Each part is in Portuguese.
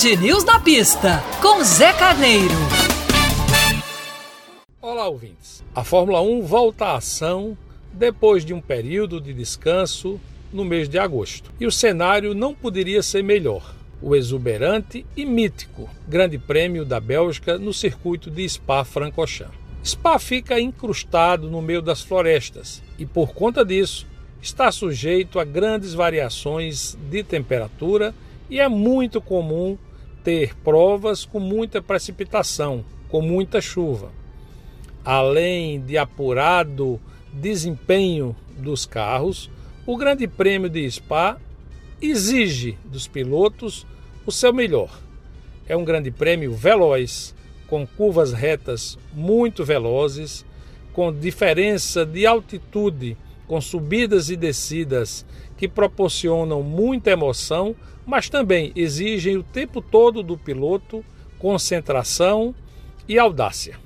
Band News na pista, com Zé Carneiro. Olá, ouvintes. A Fórmula 1 volta à ação depois de um período de descanso no mês de agosto. E o cenário não poderia ser melhor. O exuberante e mítico Grande Prêmio da Bélgica no circuito de Spa-Francorchamps. Spa fica incrustado no meio das florestas e, por conta disso, está sujeito a grandes variações de temperatura e é muito comum ter provas com muita precipitação, com muita chuva. Além de apurado desempenho dos carros, o Grande Prêmio de Spa exige dos pilotos o seu melhor. É um grande prêmio veloz, com curvas retas muito velozes, com diferença de altitude, com subidas e descidas que proporcionam muita emoção, mas também exigem o tempo todo do piloto concentração e audácia.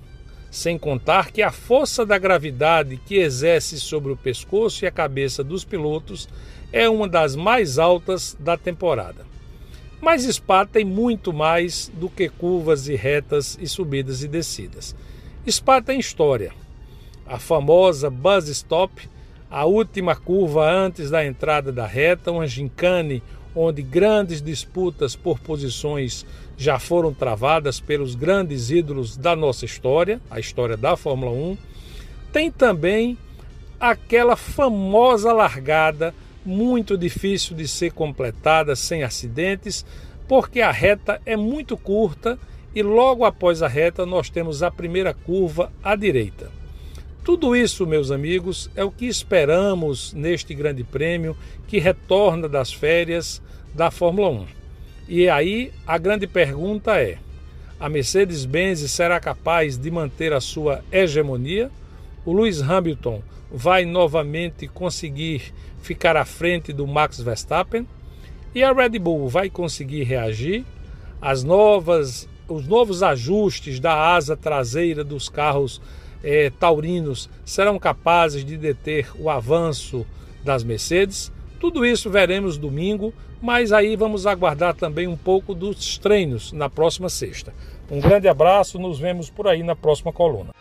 Sem contar que a força da gravidade que exerce sobre o pescoço e a cabeça dos pilotos é uma das mais altas da temporada. Mas Spa tem muito mais do que curvas e retas e subidas e descidas. Spa tem história. A famosa Buzz Stop, a última curva antes da entrada da reta, uma gincane onde grandes disputas por posições já foram travadas pelos grandes ídolos da nossa história, a história da Fórmula 1. Tem também aquela famosa largada muito difícil de ser completada sem acidentes, porque a reta é muito curta e logo após a reta nós temos a primeira curva à direita. Tudo isso, meus amigos, é o que esperamos neste Grande Prêmio que retorna das férias da Fórmula 1. E aí a grande pergunta é: a Mercedes-Benz será capaz de manter a sua hegemonia? O Lewis Hamilton vai novamente conseguir ficar à frente do Max Verstappen e a Red Bull vai conseguir reagir. As novas, os novos ajustes da asa traseira dos carros eh, taurinos serão capazes de deter o avanço das Mercedes. Tudo isso veremos domingo, mas aí vamos aguardar também um pouco dos treinos na próxima sexta. Um grande abraço, nos vemos por aí na próxima coluna.